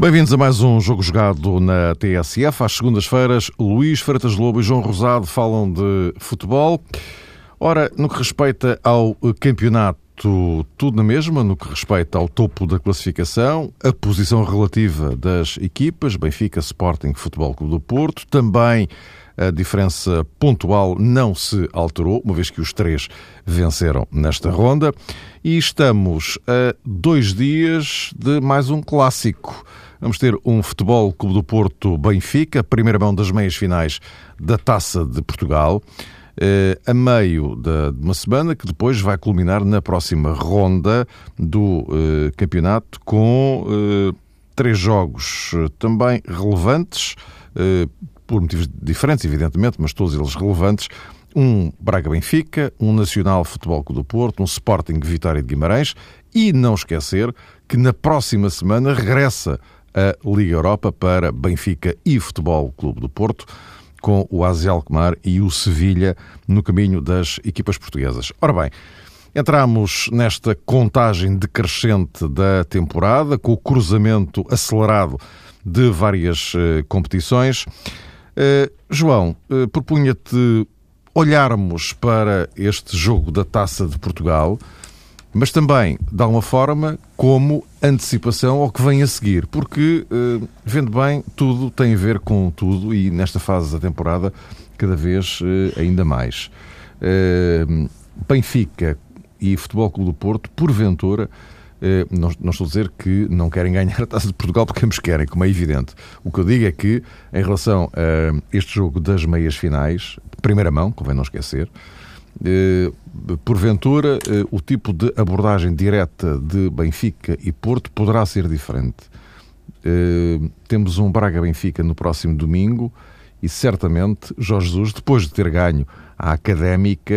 Bem-vindos a mais um jogo jogado na TSF. Às segundas-feiras, Luís Freitas Lobo e João Rosado falam de futebol. Ora, no que respeita ao campeonato, tudo na mesma, no que respeita ao topo da classificação, a posição relativa das equipas, Benfica, Sporting, Futebol Clube do Porto, também a diferença pontual não se alterou, uma vez que os três venceram nesta ronda. E estamos a dois dias de mais um clássico. Vamos ter um Futebol Clube do Porto Benfica, primeira mão das meias finais da Taça de Portugal, eh, a meio de uma semana que depois vai culminar na próxima ronda do eh, campeonato com eh, três jogos também relevantes, por motivos diferentes, evidentemente, mas todos eles relevantes. Um Braga-Benfica, um Nacional Futebol Clube do Porto, um Sporting Vitória de Guimarães e não esquecer que na próxima semana regressa a Liga Europa para Benfica e Futebol Clube do Porto, com o Azi Alkmaar e o Sevilha no caminho das equipas portuguesas. Ora bem, entramos nesta contagem decrescente da temporada, com o cruzamento acelerado de várias uh, competições. Uh, João, uh, propunha-te olharmos para este jogo da Taça de Portugal mas também, de alguma forma, como antecipação ao que vem a seguir, porque, uh, vendo bem, tudo tem a ver com tudo e nesta fase da temporada, cada vez uh, ainda mais. Uh, Benfica e Futebol Clube do Porto, porventura, não, não, estou a dizer que não querem ganhar a Taça de Portugal porque ambos querem, como é evidente. O que eu digo é que, em relação a este jogo das meias finais, primeira mão, convém não esquecer, porventura, eh, o tipo de abordagem direta de Benfica e Porto poderá ser diferente. Eh, temos um Braga-Benfica no próximo domingo e certamente Jorge Jesus, depois de ter ganho a académica,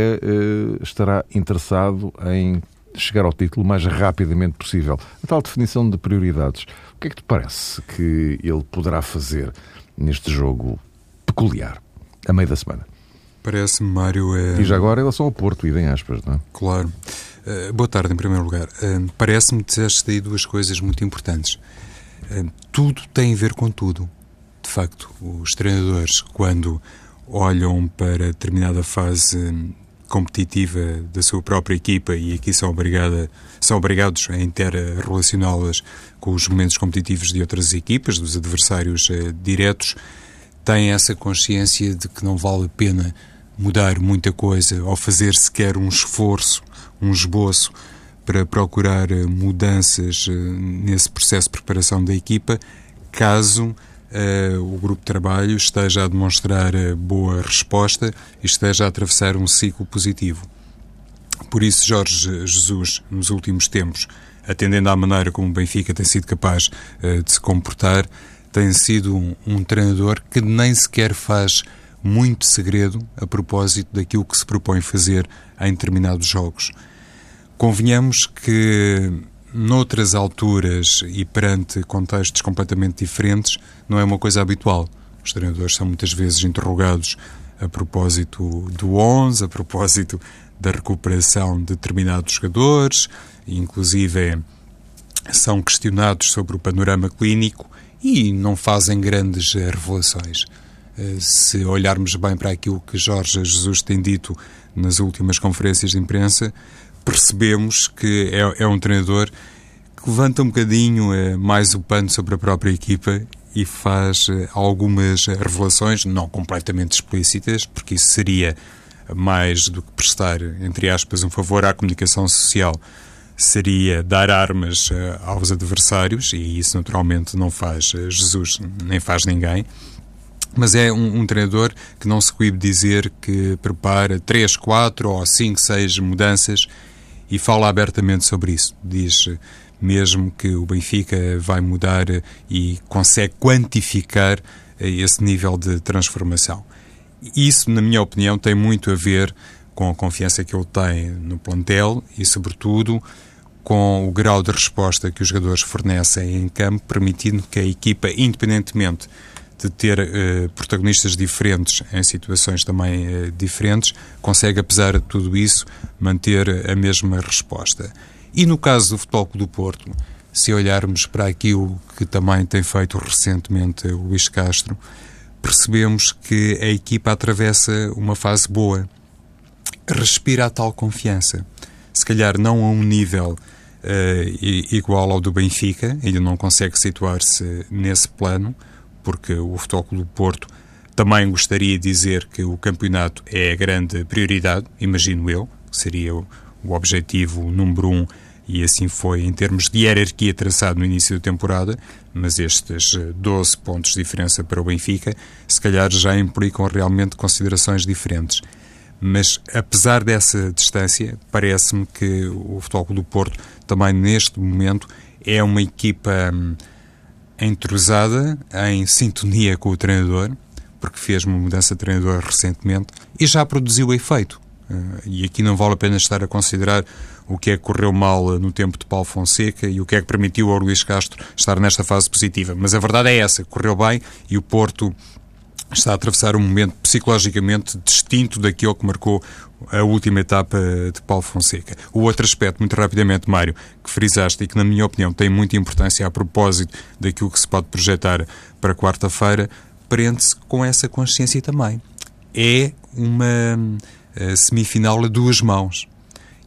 estará interessado em chegar ao título o mais rapidamente possível. A tal definição de prioridades. O que é que te parece que ele poderá fazer neste jogo peculiar, a meio da semana? Parece-me, Mário. É... E já agora em relação ao Porto, idem aspas, não é? Claro. Uh, boa tarde, em primeiro lugar. Uh, Parece-me que disseste aí duas coisas muito importantes. Uh, tudo tem a ver com tudo. De facto, os treinadores, quando olham para determinada fase competitiva da sua própria equipa e aqui são, obrigada, são obrigados a inter-relacioná-las com os momentos competitivos de outras equipas, dos adversários diretos, têm essa consciência de que não vale a pena mudar muita coisa ou fazer sequer um esforço, um esboço para procurar eh, mudanças eh, nesse processo de preparação da equipa, caso uh, o grupo de trabalho esteja a demonstrar boa resposta e esteja a atravessar um ciclo positivo. Por isso, Jorge Jesus, nos últimos tempos, atendendo à maneira como o Benfica tem sido capaz uh, de se comportar, tem sido um, um treinador que nem sequer faz muito segredo a propósito daquilo que se propõe fazer em determinados jogos. Convenhamos que noutras alturas e perante contextos completamente diferentes não é uma coisa habitual. Os treinadores são muitas vezes interrogados a propósito do 11, a propósito da recuperação de determinados jogadores, inclusive são questionados sobre o panorama clínico e não fazem grandes revelações. Eh, se olharmos bem para aquilo que Jorge Jesus tem dito nas últimas conferências de imprensa, percebemos que é, é um treinador que levanta um bocadinho eh, mais o pano sobre a própria equipa e faz eh, algumas revelações, não completamente explícitas, porque isso seria mais do que prestar, entre aspas, um favor à comunicação social, seria dar armas aos adversários, e isso naturalmente não faz Jesus, nem faz ninguém mas é um, um, treinador que não se coíbe dizer que prepara 3, 4 ou 5, 6 mudanças e fala abertamente sobre isso. Diz mesmo que o Benfica vai mudar e consegue quantificar esse nível de transformação. Isso, na minha opinião, tem muito a ver com a confiança que ele tem no plantel e, sobretudo, com o grau de resposta que os jogadores fornecem em campo, permitindo que a equipa, independentemente de ter uh, protagonistas diferentes em situações também uh, diferentes, consegue, apesar de tudo isso, manter a mesma resposta. E no caso do Futebol do Porto, se olharmos para aquilo que também tem feito recentemente o Luís Castro, percebemos que a equipa atravessa uma fase boa. Respira a tal confiança. Se calhar não a um nível uh, igual ao do Benfica, ainda não consegue situar-se nesse plano, porque o Futebol do Porto também gostaria de dizer que o campeonato é a grande prioridade, imagino eu, seria o, objetivo número um e assim foi em termos de hierarquia traçado no início da temporada, mas estes 12 eh, pontos de diferença para o Benfica se calhar já implicam realmente considerações diferentes. Mas apesar dessa distância, parece-me que o Futebol do Porto também neste momento é uma equipa hum, entrosada, em sintonia com o treinador, porque fez uma mudança de treinador recentemente e já produziu efeito. Eh, e aqui não vale a pena estar a considerar o que é que correu mal no tempo de Paulo Fonseca e o que é que permitiu ao Luís Castro estar nesta fase positiva. Mas a verdade é essa, correu bem e o Porto está a atravessar um momento psicologicamente distinto daquilo que marcou a última etapa de Paulo Fonseca. O outro aspecto, muito rapidamente, Mário, que frisaste e que, na minha opinião, tem muita importância a propósito daquilo que se pode projetar para quarta-feira, prende-se com essa consciência também. É uma uh, semifinal a duas mãos.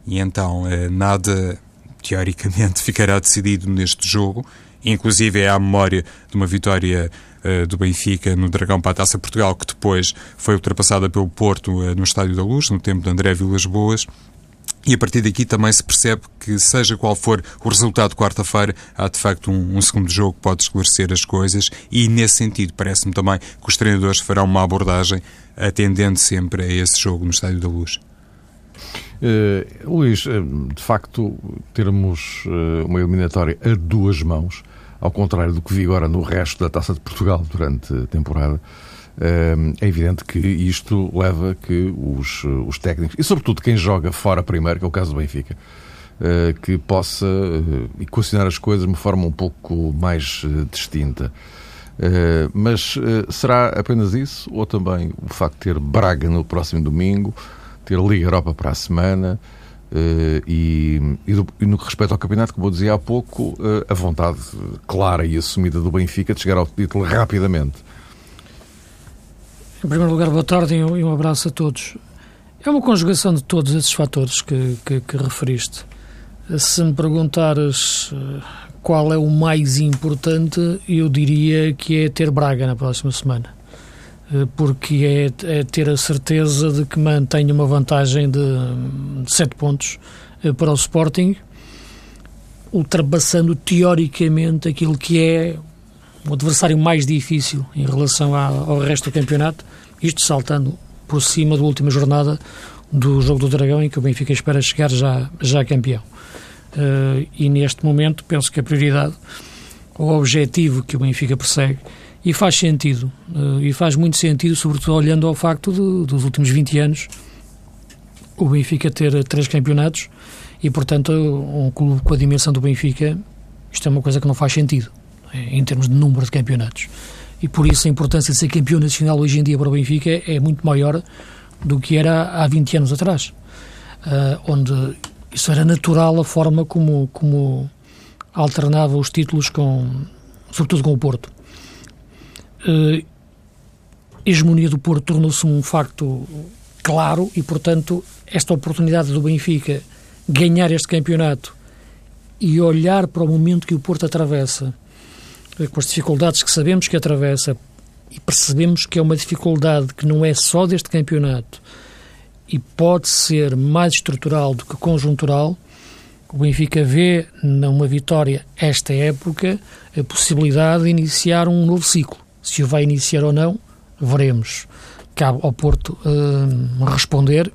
E então uh, nada, teoricamente, ficará decidido neste jogo. Inclusive é a memória de uma vitória uh, do Benfica no Dragão para a Taça Portugal, que depois foi ultrapassada pelo Porto no Estádio da Luz, no tempo de André Vilas Boas. E a partir daqui também se percebe que, seja qual for o resultado de quarta-feira, há de facto um, um, segundo jogo que pode esclarecer as coisas, e nesse sentido, parece-me também que os treinadores farão uma abordagem atendendo sempre a esse jogo no Estádio da Luz. Uh, Luís, eh, de facto, termos uma eliminatória a duas mãos, ao contrário do que vi agora no resto da Taça de Portugal durante a temporada, é evidente que isto leva que os, os técnicos, e sobretudo quem joga fora primeiro, que é o caso do Benfica, eh, que possa eh, equacionar as coisas de uma forma um pouco mais eh, distinta. Mas será apenas isso? Ou também o facto de ter Braga no próximo domingo, ter Liga Europa para a semana? E, e, no que respeita ao campeonato, como eu dizia há pouco, a vontade clara e assumida do Benfica de chegar ao título rapidamente. Em primeiro lugar, boa tarde e um abraço a todos. É uma conjugação de todos esses fatores que, que, que referiste. Se me perguntares eh, qual é o mais importante, eu diria que é ter Braga na próxima semana. Eh, porque é, é ter a certeza de que mantém uma vantagem de, de 7 pontos eh, para o Sporting, ultrapassando teoricamente aquilo que é o adversário mais difícil em relação ao resto do campeonato, isto saltando por cima da última jornada do Jogo do Dragão, em que o Benfica espera chegar já, já campeão. Uh, e neste momento penso que a prioridade, o objetivo que o Benfica persegue, e faz sentido, uh, e faz muito sentido, sobretudo olhando ao facto de, dos últimos 20 anos, o Benfica ter três campeonatos e, portanto, um clube com a dimensão do Benfica, isto é uma coisa que não faz sentido em termos de número de campeonatos. E por isso a importância de ser campeão nacional hoje em dia para o Benfica é muito maior do que era há 20 anos atrás, onde isso era natural a forma como, como alternava os títulos com, sobretudo com o Porto. A hegemonia do Porto tornou-se um facto claro e, portanto, esta oportunidade do Benfica ganhar este campeonato e olhar para o momento que o Porto atravessa com as dificuldades que sabemos que atravessa e percebemos que é uma dificuldade que não é só deste campeonato e pode ser mais estrutural do que conjuntural, o Benfica vê numa vitória esta época a possibilidade de iniciar um novo ciclo. Se o vai iniciar ou não, veremos. Cabe ao Porto uh, responder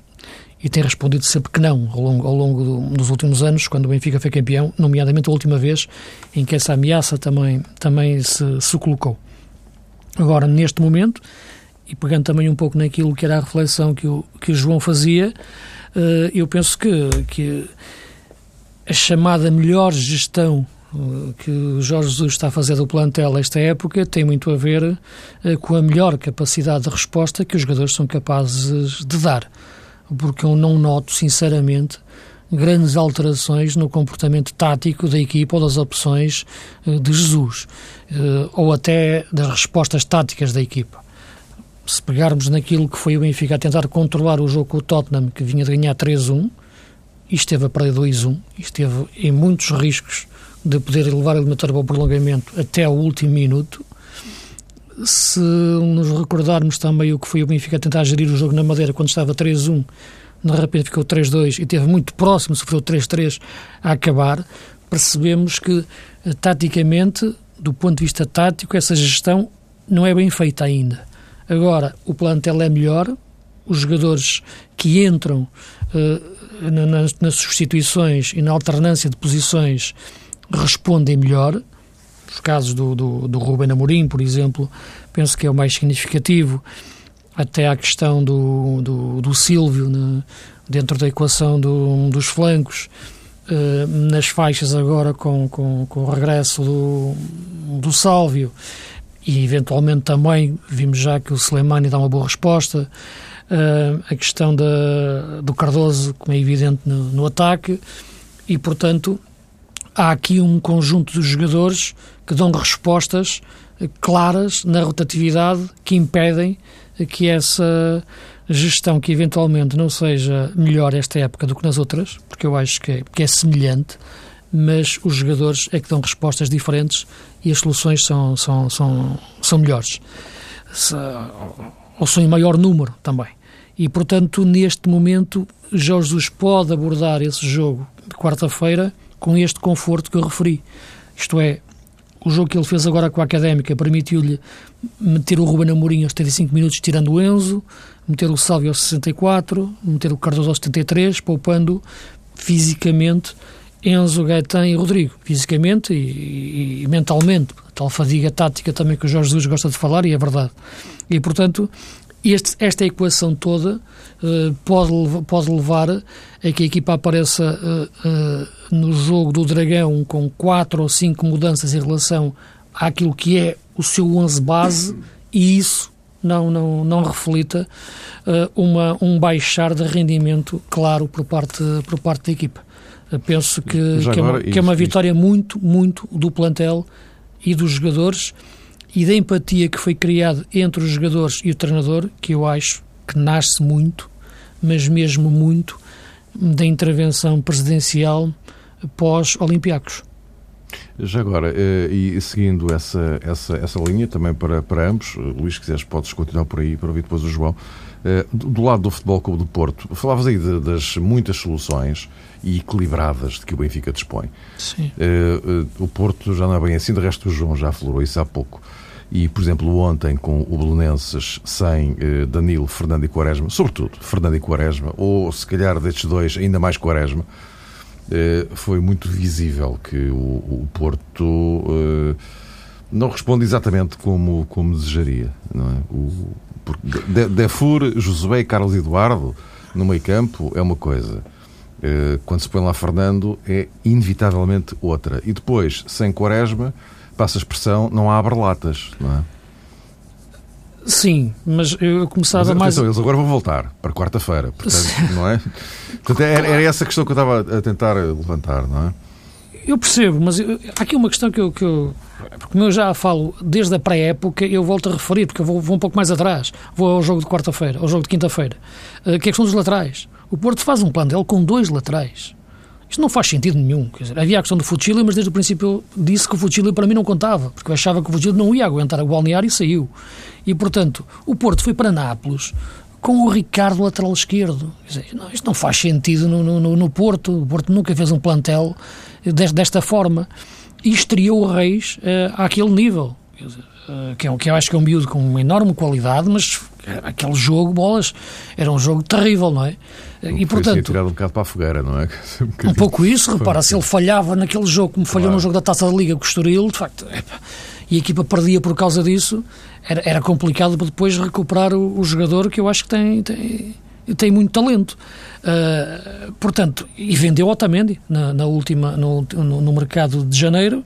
e tem respondido sempre que não ao longo, ao longo do, dos últimos anos, quando o Benfica foi campeão, nomeadamente a última vez em que essa ameaça também, também se, se colocou. Agora, neste momento, e pegando também um pouco naquilo que era a reflexão que o, que o João fazia, uh, eu penso que, que a chamada melhor gestão que o Jorge Jesus está a fazer do plantel esta época tem muito a ver uh, com a melhor capacidade de resposta que os jogadores são capazes de dar porque eu não noto, sinceramente, grandes alterações no comportamento tático da equipa ou das opções uh, de Jesus, uh, ou até das respostas táticas da equipa. Se pegarmos naquilo que foi o Benfica a tentar controlar o jogo com o Tottenham, que vinha de ganhar 3-1, e esteve a perder 2-1, e esteve em muitos riscos de poder levar a eliminatória para o prolongamento até o último minuto, se nos recordarmos também o que foi o Benfica tentar gerir o jogo na Madeira quando estava 3-1, de repente ficou 3-2 e esteve muito próximo, sofreu 3-3 a acabar, percebemos que, eh, taticamente, do ponto de vista tático, essa gestão não é bem feita ainda. Agora, o plantel é melhor, os jogadores que entram uh, nas, nas substituições e na alternância de posições respondem melhor, os casos do, do, do Ruben Amorim, por exemplo, penso que é o mais significativo, até a questão do, do, do Silvio né, dentro da equação do, dos flancos, eh, nas faixas agora com, com, com o regresso do, do Sálvio. E eventualmente também vimos já que o Slemani dá uma boa resposta. Uh, a questão da, do Cardoso, como é evidente no, no, ataque, e portanto há aqui um conjunto de jogadores que dão respostas claras na rotatividade que impedem que essa gestão que eventualmente não seja melhor esta época do que nas outras, porque eu acho que é, que é semelhante, mas os jogadores é que dão respostas diferentes e as soluções são, são, são, são melhores. Se, ou são em maior número também. E, portanto, neste momento, Jorge Jesus pode abordar esse jogo de quarta-feira com este conforto que eu referi. Isto é, o jogo que ele fez agora com a Académica permitiu-lhe meter o Ruben Amorim aos 75 minutos, tirando o Enzo, meter o Salvio aos 64, meter o Cardoso aos 73, poupando fisicamente Enzo, Gaetan e Rodrigo. Fisicamente e, e, e mentalmente. A tal fadiga tática também que o Jorge Jesus gosta de falar, e é verdade. E, portanto, este, esta equação toda uh, pode, pode levar a que a equipa apareça uh, uh, no jogo do Dragão com quatro ou cinco mudanças em relação àquilo que é o seu 11 base e isso não, não, não reflita uma, um baixar de rendimento claro por parte, por parte da equipa. penso que, que, é uma, que é uma vitória muito, muito do plantel e dos jogadores e da empatia que foi criada entre os jogadores e o treinador, que eu acho que nasce muito, mas mesmo muito, da intervenção presidencial pós-Olympiacos. Já agora, eh, e seguindo essa, essa, essa linha, também para, para ambos, eh, Luís, se quiseres, podes continuar por aí para ouvir depois o João. Eh, do lado do Futebol Clube do Porto, falavas aí de, das muitas soluções e equilibradas de que o Benfica dispõe. Sim. O Porto já não é bem assim, de resto o João já falou isso há pouco. E, por exemplo, ontem com o Belenenses sem eh, Danilo, Fernando e Quaresma, sobretudo Fernando e Quaresma, ou se calhar destes dois ainda mais Quaresma, eh, foi muito visível que o, o Porto eh, não responde exatamente como, como desejaria. Não é? o, Defur, Josué e Carlos Eduardo no meio campo é uma coisa. Eh, quando se põe lá Fernando é inevitavelmente outra. E depois, sem Quaresma passa a expressão, não abre latas, não é? Sim, mas eu começava mas, mais. Atenção, eles agora vão voltar para quarta-feira, portanto, não é? Portanto, era, era, essa questão que eu estava a tentar levantar, não é? Eu percebo, mas eu, há aqui uma questão que eu, que eu. Porque eu já falo desde a pré-época, eu volto a referir, porque eu vou, vou, um pouco mais atrás. Vou ao jogo de quarta-feira, ao jogo de quinta-feira, uh, que é a questão dos laterais. O Porto faz um plano dele com dois laterais. Isto não faz sentido nenhum. Dizer, havia a questão do Fuchile, mas desde o princípio eu disse que o Fuchile para mim não contava, porque eu achava que o Fuchile não ia aguentar o balneário e saiu. E, portanto, o Porto foi para Nápoles com o Ricardo lateral esquerdo. Dizer, não, isto não faz sentido no, no, no, Porto. O Porto nunca fez um plantel desta forma. E estreou o Reis uh, àquele nível. Uh, que, é, que eu acho que é um miúdo com uma enorme qualidade, mas aquele jogo, bolas, era um jogo terrível, não é? E, portanto, tirado um bocado para a fogueira, não é? Um, um pouco isso, repara, se ele falhava naquele jogo, como falhou claro. no jogo da Taça da Liga com o Estoril, de facto, epa, e a equipa perdia por causa disso, era, era complicado para depois recuperar o, o, jogador que eu acho que tem, tem, tem muito talento. Uh, portanto, e vendeu Otamendi na, na última, no, no, no mercado de janeiro,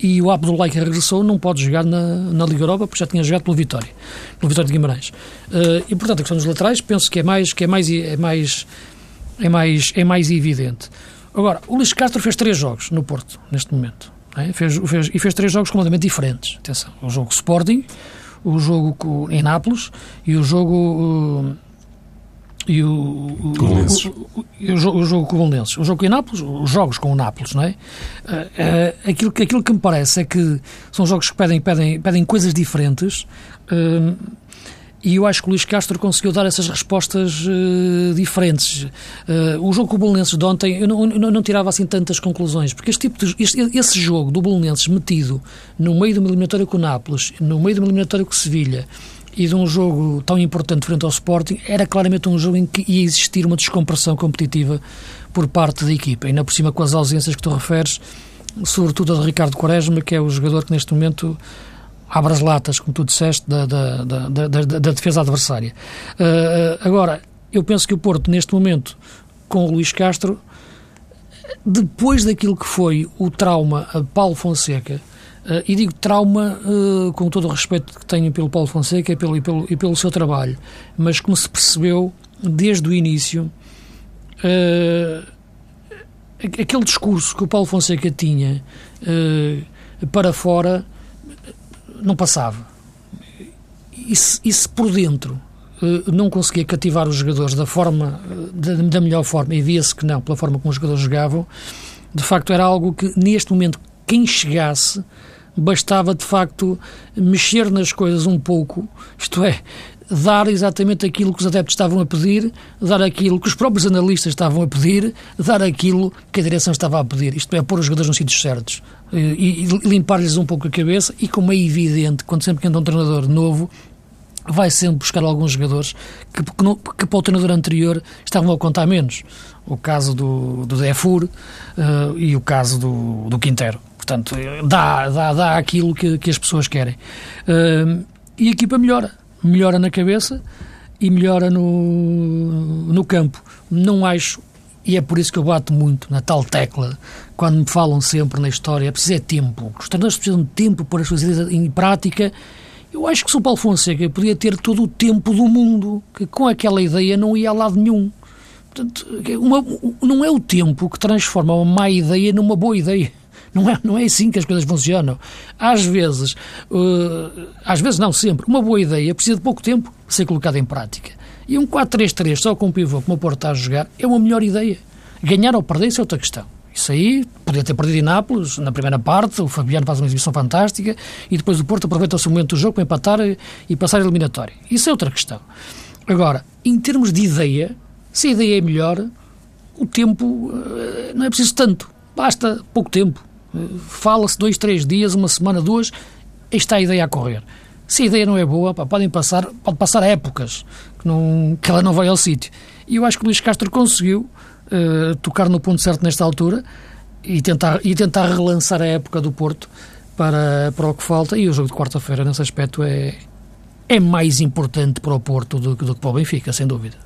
e o Abdullah que regressou não pode jogar na, na Liga Europa porque já tinha jogado pelo Vitória, pelo Vitória de Guimarães. Uh, e portanto a questão dos laterais penso que é mais que é mais é mais é mais, é mais evidente. Agora, o Luís Castro fez três jogos no Porto, neste momento. É? Fez, fez, e fez três jogos completamente diferentes. Atenção, o jogo Sporting, o jogo em Nápoles e o jogo... Uh, e o, o, o, o, jogo, o jogo com o Bolonenses. O jogo com o Nápoles, os jogos com o Nápoles, não é? Uh, uh, aquilo, que, aquilo que me parece é que são jogos que pedem, pedem, pedem coisas diferentes. Uh, e eu acho que o Luís Castro conseguiu dar essas respostas diferentes. O jogo com o Bolonenses de ontem, eu não, eu não, tirava assim tantas conclusões, porque este tipo de, este, esse jogo do Bolonenses metido no meio de uma eliminatória com o Nápoles, no meio de uma eliminatória com o Sevilha, e de um jogo tão importante frente ao Sporting, era claramente um jogo em que ia existir uma descompressão competitiva por parte da equipa. Ainda por cima com as ausências que tu referes, sobretudo a de Ricardo Quaresma, que é o jogador que neste momento abre as latas, como tu disseste, da, da, da, da, da defesa adversária. Uh, agora, eu penso que o Porto, neste momento, com o Luís Castro, depois daquilo que foi o trauma a Paulo Fonseca, uh, e digo trauma uh, com todo o respeito que tenho pelo Paulo Fonseca e pelo, e pelo, e pelo seu trabalho, mas como se percebeu desde o início, aquele discurso que o Paulo Fonseca tinha para fora não passava. E se, e se por dentro uh, não conseguia cativar os jogadores da forma da, da melhor forma, e via-se que não, pela forma como os jogadores jogavam, de facto era algo que neste momento quem chegasse bastava de facto mexer nas coisas um pouco, isto é, dar exatamente aquilo que os adeptos estavam a pedir, dar aquilo que os próprios analistas estavam a pedir, dar aquilo que a direção estava a pedir. Isto é, pôr os jogadores nos sítios certos eh, e, e limpar-lhes um pouco a cabeça. E como é evidente, quando sempre que entra um treinador novo, vai sempre buscar alguns jogadores que, que, não, que, para o treinador anterior estavam a contar menos. O caso do, do Defur uh, e o caso do, do Quintero. Portanto, dá, dá, dá aquilo que, que as pessoas querem. Uh, e a equipa melhora melhora na cabeça e melhora no, no campo. Não acho, e é por isso que eu bato muito na tal tecla, quando me falam sempre na história, é preciso é tempo. Os treinadores precisam de tempo para as suas ideias em prática. Eu acho que o São Paulo Fonseca podia ter todo o tempo do mundo, que com aquela ideia não ia a lado nenhum. Portanto, uma, não é o tempo que transforma uma má ideia numa boa ideia. Não é, não é assim que as coisas funcionam. Às vezes, uh, às vezes não sempre, uma boa ideia precisa de pouco tempo para ser colocada em prática. E um 4-3-3 só com o pivô como o Porto está a jogar é uma melhor ideia. Ganhar ou perder, isso é outra questão. Isso aí, podia ter perdido em Nápoles, na primeira parte, o Fabiano faz uma exibição fantástica e depois o Porto aproveita o seu momento do jogo para empatar e passar a eliminatória. Isso é outra questão. Agora, em termos de ideia, se a ideia é melhor, o tempo eh, não é preciso tanto. Basta pouco tempo. Fala-se dois, três dias, uma semana, duas, está a ideia a correr. Se a ideia não é boa, pá, podem passar, pode passar épocas que, não, que ela não vai ao sítio. E eu acho que o Luís Castro conseguiu uh, tocar no ponto certo nesta altura e tentar, e tentar relançar a época do Porto para, para o que falta. E o jogo de quarta-feira, nesse aspecto, é, é mais importante para o Porto do, do que para o Benfica, sem dúvida.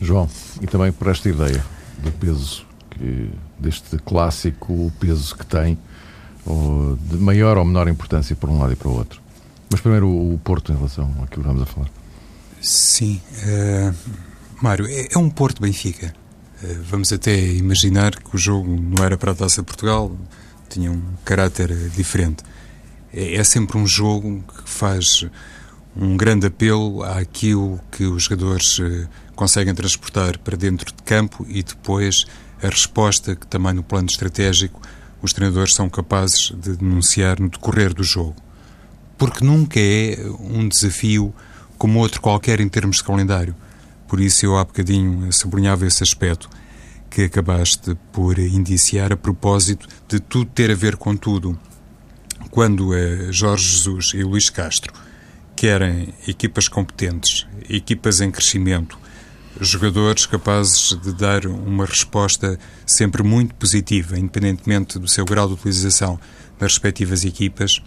João, e também por esta ideia do peso deste clássico o peso que tem, de maior ou menor importância para um lado e para o outro. Mas primeiro o Porto em relação àquilo que vamos a falar. Sim, uh, Mário, é, é, um Porto Benfica. Uh, vamos até imaginar que o jogo não era para a Taça Portugal, tinha um caráter diferente. É, é sempre um jogo que faz um grande apelo àquilo que os jogadores conseguem transportar para dentro de campo e depois a resposta que também no plano estratégico os treinadores são capazes de denunciar no decorrer do jogo. Porque nunca é um desafio como outro qualquer em termos de calendário. Por isso eu há bocadinho sublinhava esse aspecto que acabaste por indiciar a propósito de tudo ter a ver com tudo. Quando é Jorge Jesus e Luís Castro querem equipas competentes, equipas em crescimento, jogadores capazes de dar uma resposta sempre muito positiva, independentemente do seu grau de utilização nas respectivas equipas.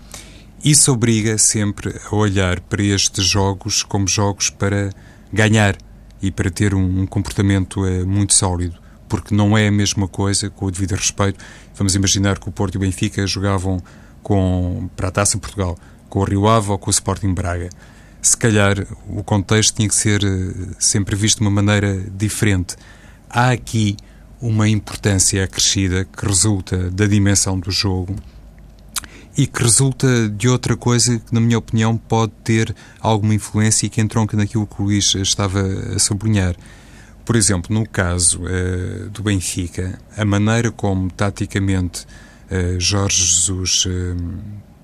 Isso obriga sempre a olhar para estes jogos como jogos para ganhar e para ter um, comportamento eh, muito sólido, porque não é a mesma coisa, com o devido respeito. Vamos imaginar que o Porto e o Benfica jogavam com, para a Taça Portugal, com o Rio Ave ou com o Sporting Braga se calhar o contexto tinha que ser eh, sempre visto de uma maneira diferente. há aqui uma importância acrescida que resulta da dimensão do jogo e que resulta de outra coisa que, na minha opinião, pode ter alguma influência e que entronca naquilo que o Luís estava a sublinhar. Por exemplo, no caso uh, do Benfica, a maneira como taticamente uh, Jorge Jesus uh,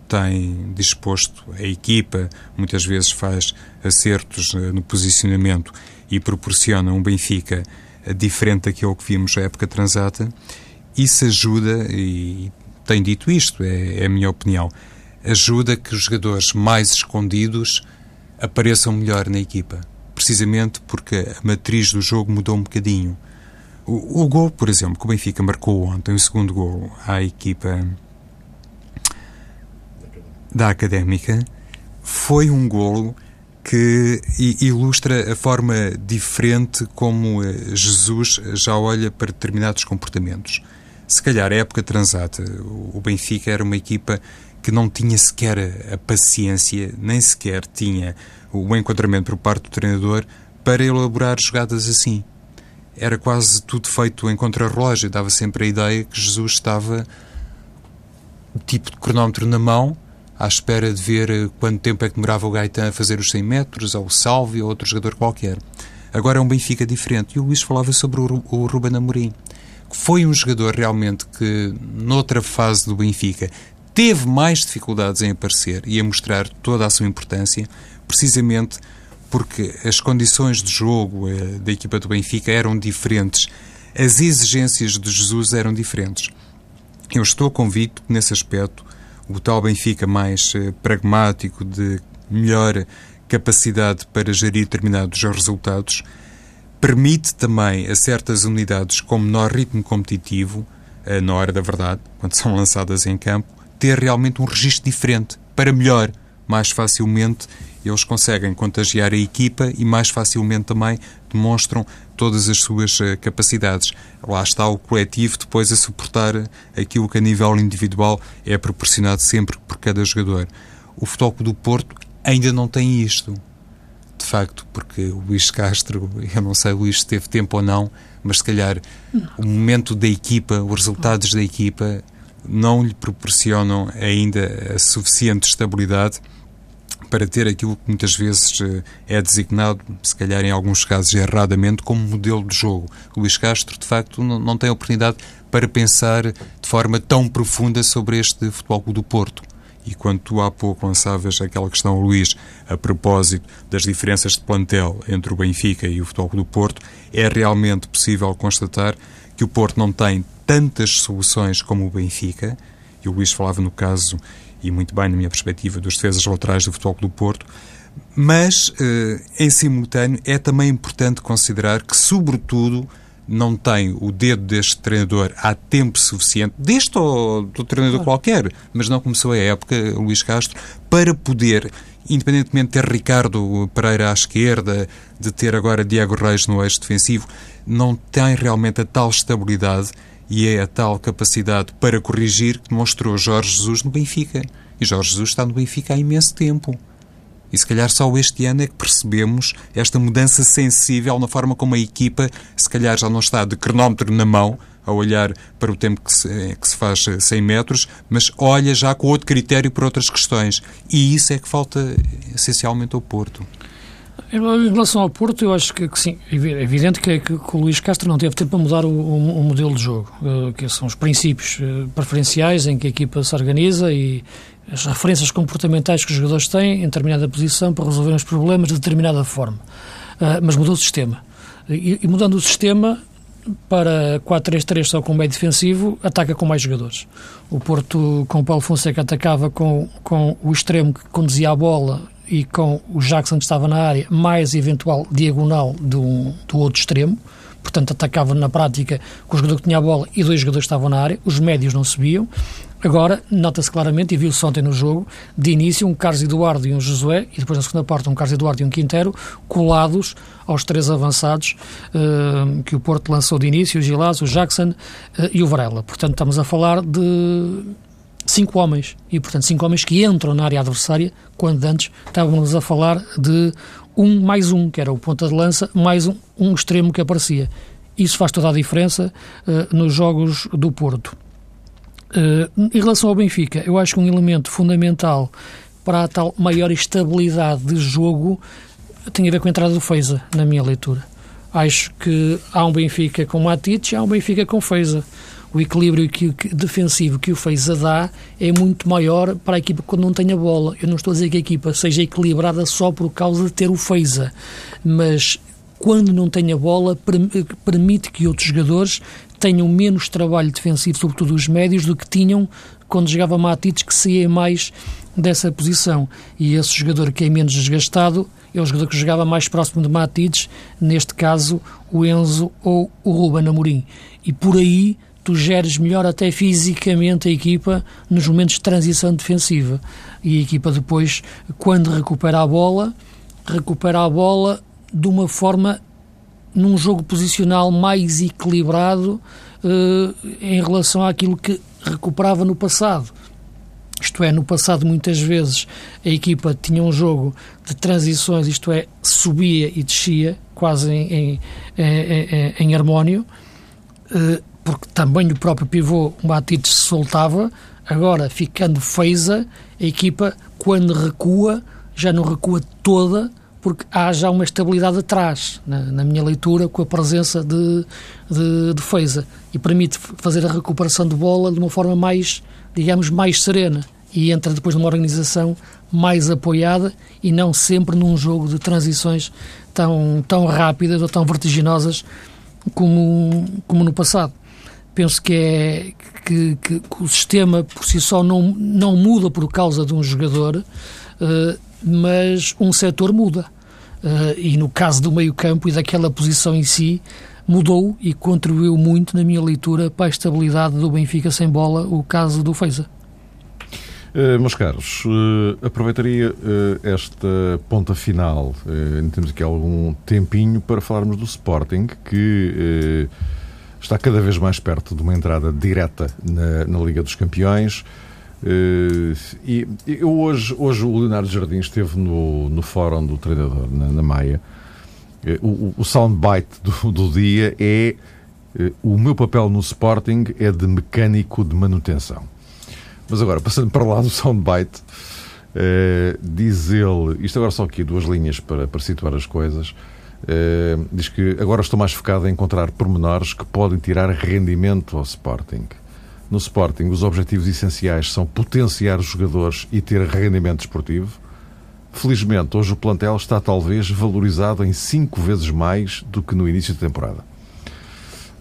tem disposto a equipa, muitas vezes faz acertos no posicionamento e proporciona um Benfica diferente daquilo que vimos na época transata, isso ajuda, e tenho dito isto, é, é a minha opinião, ajuda que os jogadores mais escondidos apareçam melhor na equipa precisamente porque a matriz do jogo mudou um bocadinho. O, o gol, por exemplo, que o Benfica marcou ontem, o segundo gol à equipa da Académica, foi um golo que ilustra a forma diferente como eh, Jesus já olha para determinados comportamentos. Se calhar, época transata, o Benfica era uma equipa que não tinha sequer a paciência, nem sequer tinha o enquadramento por parte do treinador para elaborar jogadas assim. Era quase tudo feito em contrarrelógio, dava sempre a ideia que Jesus estava tipo de cronómetro na mão, à espera de ver eh, quanto tempo é que demorava o Gaetan a fazer os 100 metros, ou o Salvi, ou outro jogador qualquer. Agora é um Benfica diferente. E o Luís falava sobre o, o Ruben Amorim, que foi um jogador realmente que, noutra fase do Benfica, teve mais dificuldades em aparecer e a mostrar toda a sua importância, precisamente porque as condições de jogo eh, da equipa do Benfica eram diferentes, as exigências de Jesus eram diferentes. Eu estou convicto que, nesse aspecto, o tal Benfica mais eh, pragmático, de melhor capacidade para gerir determinados resultados, permite também a certas unidades com menor ritmo competitivo, eh, na hora da verdade, quando são lançadas em campo, ter realmente um registro diferente, para melhor, mais facilmente eles conseguem contagiar a equipa e mais facilmente também demonstram todas as suas uh, capacidades. Lá está o coletivo depois a suportar aquilo que a nível individual é proporcionado sempre por cada jogador. O Futebol do Porto ainda não tem isto. De facto, porque o Luís Castro, eu não sei, Luís, teve tempo ou não, mas se calhar não. o momento da equipa, os resultados da equipa não lhe proporcionam ainda a suficiente estabilidade para ter aquilo que muitas vezes eh, é designado, se calhar em alguns casos erradamente, como modelo de jogo. O Luís Castro, de facto, não tem oportunidade para pensar de forma tão profunda sobre este Futebol do Porto. E quando tu há pouco lançavas aquela questão, Luís, a propósito das diferenças de plantel entre o Benfica e o Futebol do Porto, é realmente possível constatar que o Porto não tem tantas soluções como o Benfica, e o Luís falava no caso e muito bem, na minha perspectiva, dos defesas laterais do Futebol do Porto, mas, eh, em simultâneo, é também importante considerar que, sobretudo, não tem o dedo deste treinador há tempo suficiente, deste ou do treinador qualquer, mas não começou a época, Luís Castro, para poder, independentemente de ter Ricardo Pereira à esquerda, de ter agora Diego Reis no eixo defensivo, não tem realmente a tal estabilidade e é a tal capacidade para corrigir que demonstrou Jorge Jesus no Benfica. E Jorge Jesus está no Benfica há imenso tempo. E se calhar só este ano é que percebemos esta mudança sensível na forma como a equipa, se calhar já não está de cronómetro na mão, a olhar para o tempo que se, que se faz 100 metros, mas olha já com outro critério para outras questões. E isso é que falta essencialmente ao Porto. Em relação ao Porto, eu acho que, que sim, é evidente que, que, que, o Luís Castro não teve tempo para mudar o, o, o modelo de jogo, uh, que são os princípios uh, preferenciais em que a equipa se organiza e as referências comportamentais que os jogadores têm em determinada posição para resolver os problemas de determinada forma. Uh, mas mudou o sistema. E, e mudando o sistema, para 4-3-3 só com meio defensivo, ataca com mais jogadores. O Porto, com o Paulo Fonseca, atacava com, com o extremo que conduzia a bola e com o Jackson que estava na área, mais eventual diagonal do, do outro extremo, portanto atacava na prática com o jogador que tinha a bola e dois jogadores que estavam na área, os médios não subiam. Agora, nota-se claramente, e viu-se ontem no jogo, de início um Carlos Eduardo e um Josué, e depois na segunda parte um Carlos Eduardo e um Quintero, colados aos três avançados uh, que o Porto lançou de início, o Gilás, o Jackson uh, e o Varela. Portanto, estamos a falar de cinco homens. E, portanto, cinco homens que entram na área adversária, quando antes estávamos a falar de um mais um, que era o ponta de lança, mais um, um extremo que aparecia. isso faz toda a diferença uh, nos jogos do Porto. Uh, em relação ao Benfica, eu acho que um elemento fundamental para a tal maior estabilidade de jogo tem a ver com a entrada do Feiza, na minha leitura. Acho que há um Benfica com Matites e há um Benfica com Feiza. O equilíbrio que, que, defensivo que o Feiza dá é muito maior para a equipa quando não tem a bola. Eu não estou a dizer que a equipa seja equilibrada só por causa de ter o Feiza, mas quando não tem a bola, permite que outros jogadores tenham menos trabalho defensivo, sobretudo os médios, do que tinham quando jogava Matites, que saía mais dessa posição. E esse jogador que é menos desgastado é o jogador que jogava mais próximo de Matides, neste caso o Enzo ou o Ruben Amorim. E por aí tu geres melhor até fisicamente a equipa nos momentos de transição defensiva. E a equipa depois, quando recupera a bola, recupera a bola de uma forma num jogo posicional mais equilibrado uh, em relação àquilo que recuperava no passado. Isto é, no passado, muitas vezes, a equipa tinha um jogo de transições, isto é, subia e descia, quase em, em, em, em harmónio, eh, porque também o próprio pivô, Matites, se soltava. Agora, ficando feisa, a equipa, quando recua, já não recua toda, porque há já uma estabilidade atrás, na, na minha leitura, com a presença de, de, de Feiza. E permite fazer a recuperação de bola de uma forma mais digamos, mais serena e entra depois numa organização mais apoiada e não sempre num jogo de transições tão, tão rápidas ou tão vertiginosas como, como no passado. Penso que, é, que, que, que o sistema por si só não, não muda por causa de um jogador, uh, mas um setor muda. Uh, e no caso do meio-campo e daquela posição em si, mudou e contribuiu muito, na minha leitura, para a estabilidade do Benfica sem bola, o caso do Feiza. Uh, meus caros, uh, aproveitaria uh, esta ponta final, uh, temos aqui algum tempinho, para falarmos do Sporting, que está cada vez mais perto de uma entrada direta na, na Liga dos Campeões. e eu hoje, hoje o Leonardo Jardim esteve no, no fórum do treinador, na, na Maia, eh, o, o soundbite do, do dia é eh, o meu papel no Sporting é de mecânico de manutenção. Mas agora, passando para lá do soundbite, uh, diz ele, isto agora só aqui duas linhas para, para situar as coisas, uh, diz que agora estou mais focado em encontrar pormenores que podem tirar rendimento ao Sporting. No Sporting, os objetivos essenciais são potenciar os jogadores e ter rendimento esportivo Felizmente, hoje o plantel está talvez valorizado em cinco vezes mais do que no início da temporada.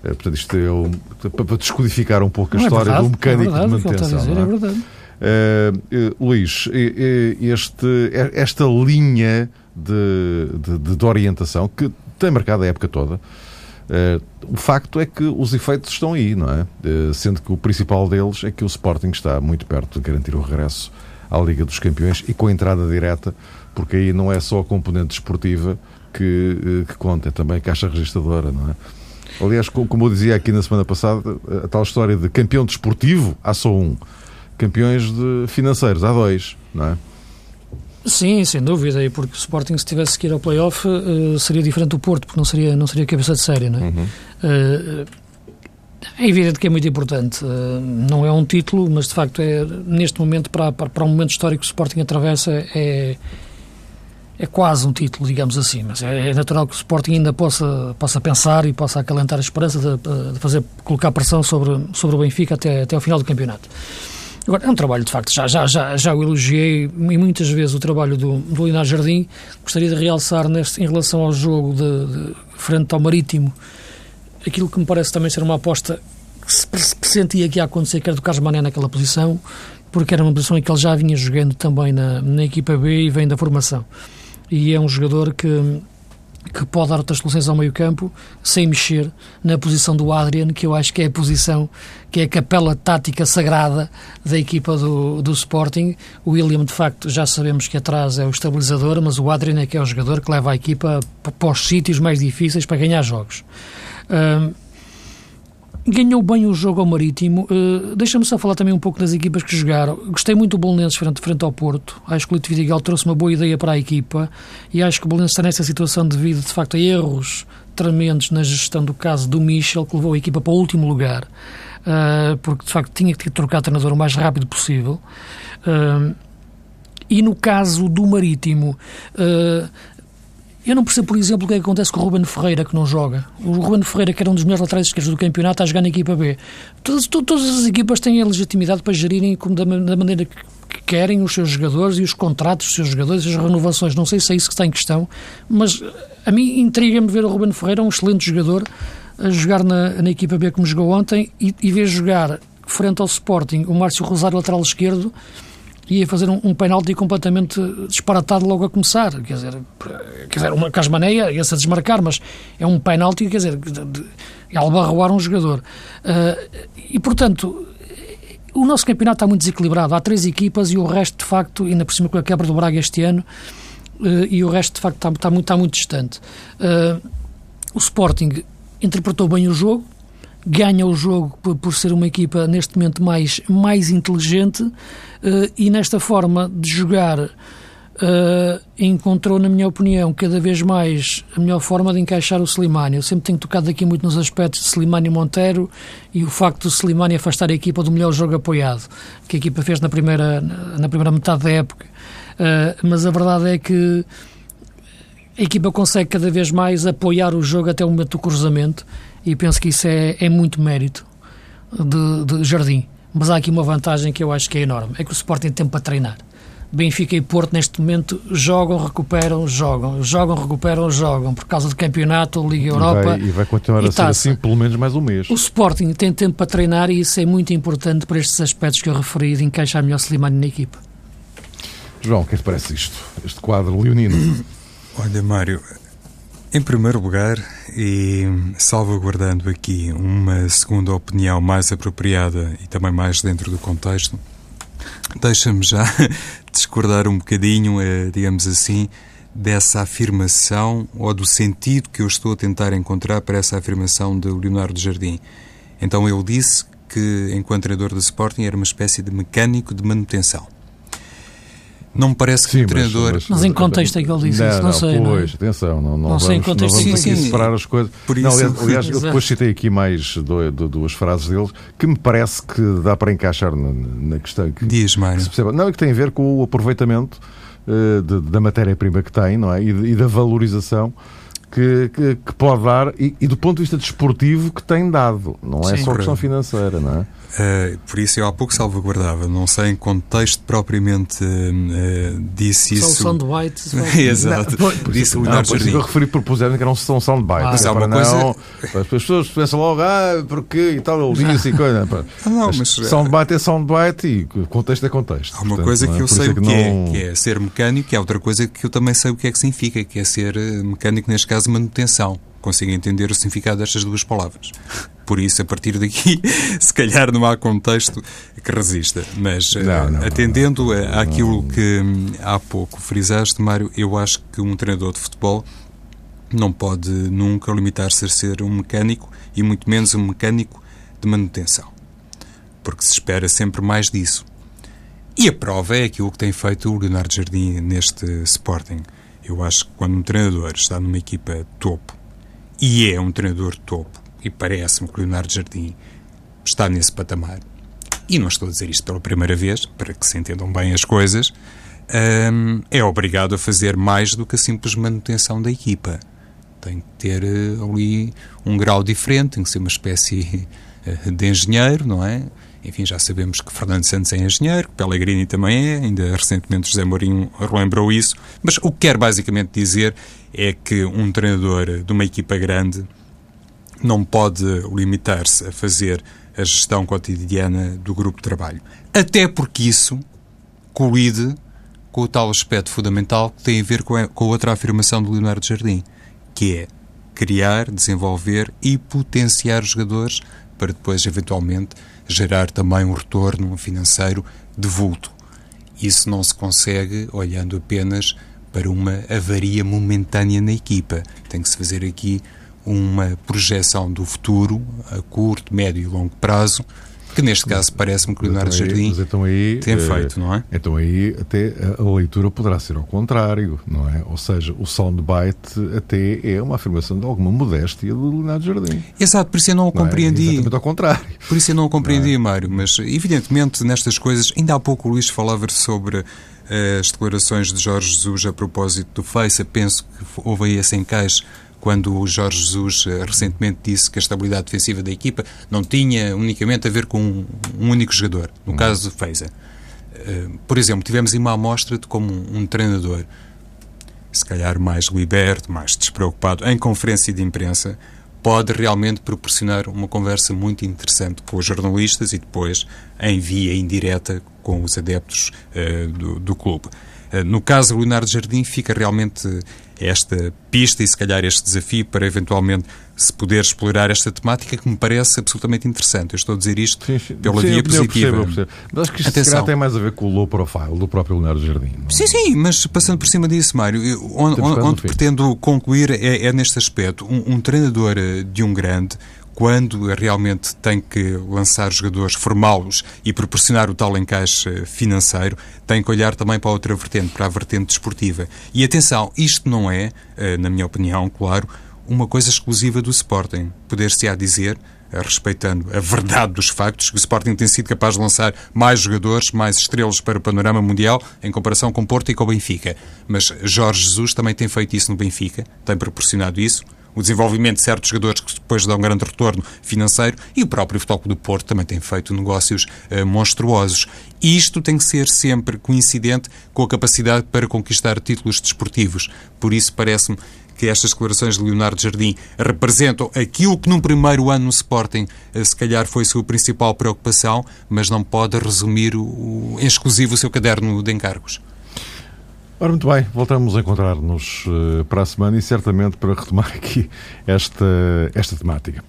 É, portanto, isto é um, para descodificar um pouco a Não é história é verdade, do mecânico é verdade, de manutenção. É? é verdade. Uh, uh, Luís, este, esta linha de, de, de, orientação que tem marcado a época toda, uh, o facto é que os efeitos estão aí, não é? sendo que o principal deles é que o Sporting está muito perto de garantir o regresso à Liga dos Campeões e com a entrada direta, porque aí não é só a componente esportiva que, eh, que conta, é também a caixa registradora, não é? Aliás, como eu dizia aqui na semana passada, a tal história de campeão desportivo, há só um. Campeões de financeiros, há dois, não é? Sim, sem dúvida, e porque o Sporting se tivesse que ir ao play-off uh, seria diferente do Porto, porque não seria, não seria cabeça de série, não é? Uhum. Uh, é evidente que é muito importante. Eh, não é um título, mas de facto é neste momento, para, para, para um momento histórico que o Sporting atravessa, é, é quase um título, digamos assim. Mas é, é, natural que o Sporting ainda possa, possa pensar e possa acalentar a esperança de, de, fazer, colocar pressão sobre, sobre o Benfica até, até ao final do campeonato. Agora, é um trabalho, de facto, já, já, já, já o elogiei e muitas vezes o trabalho do, do Leonardo Jardim. Gostaria de realçar neste, em relação ao jogo de, de frente ao Marítimo, aquilo que me parece também ser uma aposta que se pressentia que ia acontecer, que era do Carlos Mané naquela posição, porque era uma posição em que ele já vinha jogando também na, na equipa B e vem da formação. E é um jogador que, que pode dar outras soluções ao meio campo sem mexer na posição do Adrian, que eu acho que é a posição, que é a capela tática sagrada da equipa do, do Sporting. O William, de facto, já sabemos que atrás é o estabilizador, mas o Adrian é que é o jogador que leva a equipa para os sítios mais difíceis para ganhar jogos. Uh, ganhou bem o jogo ao Marítimo. Uh, Deixa-me só falar também um pouco das equipas que jogaram. Gostei muito do Bolonenses frente, frente ao Porto. Acho que o Lito Vidigal trouxe uma boa ideia para a equipa e acho que o Bolonenses está nessa situação devido, de facto, a erros tremendos na gestão do caso do Michel, que levou a equipa para o último lugar, uh, porque de facto tinha que trocar treinador o mais rápido possível. Uh, e no caso do Marítimo, eu não percebo, por exemplo, o que, é que acontece com o Ruben Ferreira, que não joga. O Ruben Ferreira, que era um dos melhores laterais esquerdos do campeonato, está a jogar na equipa B. Todas, todas as equipas têm a legitimidade para gerirem como da, da maneira que que querem os seus jogadores e os contratos dos seus jogadores, as renovações. Não sei se é isso que está em questão, mas a mim intriga-me ver o Ruben Ferreira, um excelente jogador, a jogar na, na equipa B como jogou ontem e, e ver jogar frente ao Sporting o Márcio Rosário, lateral esquerdo, ia fazer um, um penalti completamente disparatado logo a começar. Quer dizer, quer dizer uma casmaneia ia-se a desmarcar, mas é um penalti, quer dizer, de, de albarroar um jogador. Uh, e, portanto, o nosso campeonato está muito desequilibrado. Há três equipas e o resto, de facto, ainda por cima com a quebra do Braga este ano, uh, e o resto, de facto, está, está, muito, está muito distante. Uh, o Sporting interpretou bem o jogo, ganha o jogo por, ser uma equipa, neste momento, mais, mais inteligente uh, e nesta forma de jogar uh, encontrou, na minha opinião, cada vez mais a melhor forma de encaixar o Slimani. Eu sempre tenho tocado aqui muito nos aspectos de Slimani Monteiro e o facto do Slimani afastar a equipa do melhor jogo apoiado, que a equipa fez na primeira, na primeira metade da época. Uh, mas a verdade é que a equipa consegue cada vez mais apoiar o jogo até o momento do cruzamento e penso que isso é, é muito mérito de, de Jardim. Mas há aqui uma vantagem que eu acho que é enorme, é que o Sporting tem tempo para treinar. Benfica e Porto neste momento jogam, recuperam, jogam, jogam, recuperam, jogam, por causa do campeonato, Liga Europa. E vai, e vai continuar a ser assim pelo menos mais um mês. O Sporting tem tempo para treinar e isso é muito importante para estes aspectos que eu referi de encaixar melhor Slimani na equipa. João, o que é que parece isto? Este quadro leonino? Olha, Mário, em primeiro lugar, e salvaguardando aqui uma segunda opinião mais apropriada e também mais dentro do contexto, deixa-me já discordar um bocadinho, eh, digamos assim, dessa afirmação ou do sentido que eu estou a tentar encontrar para essa afirmação de Leonardo Jardim. Então ele disse que, enquanto treinador do Sporting, era uma espécie de mecânico de manutenção. Não me parece que Sim, o treinador. Mas, mas, em contexto é que ele disse não, isso, não, não sei. Pois, não. atenção, não, não, não sei vamos, em. Não vamos sim, aqui sim. separar as coisas. Por isso, não, aliás, eu depois citei aqui mais do, do, duas frases deles que me parece que dá para encaixar na, na questão. Que, Diz, Mário. Não, é que tem a ver com o aproveitamento uh, de, da matéria-prima que tem, não é? E, e da valorização que, que, que, pode dar e, e, do ponto de vista desportivo que tem dado. Não é Sim, só questão financeira, não é? Uh, por isso eu há pouco salvaguardava, não sei em contexto propriamente uh, disse isso. São soundbites. Exato. Não, por, disse o Leonardo Jardim. Eu referi propusendo que era um são soundbite. Ah, é uma não, coisa... As pessoas pensam logo, ah, porque e tal, ele disse e coisa. Ah, não, mas... Soundbite é soundbite e contexto é contexto. Há uma Portanto, coisa que é? eu sei o que, que, é, que é ser mecânico e há outra coisa que eu também sei o que é que significa, que é ser eh, mecânico, neste caso, manutenção consigo entender o significado destas duas palavras. Por isso, a partir daqui, se calhar não há contexto que resista. Mas, não, eh, não, atendendo não, àquilo que hum, há pouco frisaste, Mário, eu acho que um treinador de futebol não pode nunca limitar-se a ser um mecânico e muito menos um mecânico de manutenção. Porque se espera sempre mais disso. E a prova é aquilo que tem feito o Leonardo Jardim neste Sporting. Eu acho que quando um treinador está numa equipa topo e é um treinador topo, e parece-me que o Leonardo Jardim está nesse patamar, e não estou a dizer isto pela primeira vez, para que se entendam bem as coisas, hum, é obrigado a fazer mais do que a simples manutenção da equipa. Tem que ter uh, ali um grau diferente, tem que ser uma espécie uh, de engenheiro, não é? Enfim, já sabemos que Fernando Santos é engenheiro, que Pellegrini também é, ainda recentemente José Mourinho relembrou isso, mas o que quer basicamente dizer é que um treinador de uma equipa grande não pode limitar-se a fazer a gestão cotidiana do grupo de trabalho. Até porque isso colide com o tal aspecto fundamental que tem a ver com a, com a outra afirmação do Leonardo Jardim, que é criar, desenvolver e potenciar os jogadores para depois, eventualmente, gerar também um retorno financeiro de vulto. Isso não se consegue olhando apenas para uma avaria momentânea na equipa. Tem que se fazer aqui uma projeção do futuro a curto, médio e longo prazo Que neste caso parece-me que o Leonardo então Jardim então aí, tem feito, não é? Então aí até a leitura poderá ser ao contrário, não é? Ou seja, o soundbite até é uma afirmação de alguma modéstia do Leonardo Jardim. Exato, por isso eu não o não compreendi. É? Exatamente ao contrário. Por isso eu não o compreendi, não é? Mário, mas evidentemente nestas coisas, ainda há pouco o Luís falava sobre eh, as declarações de Jorge Jesus a propósito do Face, penso que houve aí esse encaixe quando o Jorge Jesus eh, recentemente disse que a estabilidade defensiva da equipa não tinha unicamente a ver com um, um único jogador, no uhum. caso do Feiza. Uh, por exemplo, tivemos uma amostra de como um, um, treinador, se calhar mais liberto, mais despreocupado, em conferência de imprensa, pode realmente proporcionar uma conversa muito interessante com os jornalistas e depois em via indireta com os adeptos uh, do, do clube. Uh, no caso do Leonardo Jardim, fica realmente esta pista e, se calhar, este desafio para eventualmente se poder explorar esta temática que me parece absolutamente interessante. Eu estou a dizer isto sim, sim. pela sim, via positiva. Eu percebo, eu percebo. Mas acho que isto Atenção. tem mais a ver com o low profile do próprio Leonardo Jardim. É? Sim, sim, mas passando por cima disso, Mário, onde, onde pretendo concluir é, é neste aspecto. Um, um treinador eh, de um grande quando realmente tem que lançar jogadores, formá-los e proporcionar o tal encaixe financeiro, tem que olhar também para a outra vertente, para a vertente desportiva. E atenção, isto não é, eh, na minha opinião, claro, uma coisa exclusiva do Sporting. Poder-se-á dizer eh, respeitando a verdade dos factos, que o Sporting tem sido capaz de lançar mais jogadores, mais estrelas para o panorama mundial, em comparação com Porto e com o Benfica. Mas Jorge Jesus também tem feito isso no Benfica, tem proporcionado isso o desenvolvimento de certos jogadores que depois dão um grande retorno financeiro e o próprio Futebol do Porto também tem feito negócios uh, monstruosos. Isto tem que ser sempre coincidente com a capacidade para conquistar títulos desportivos. Por isso parece-me que estas declarações de Leonardo Jardim representam aquilo que num primeiro ano no Sporting eh, se calhar foi sua principal preocupação, mas não pode resumir o, em exclusivo o seu caderno de encargos. Ora, muito bem, voltamos a encontrar-nos uh, para a semana e certamente para retomar aqui esta, esta temática.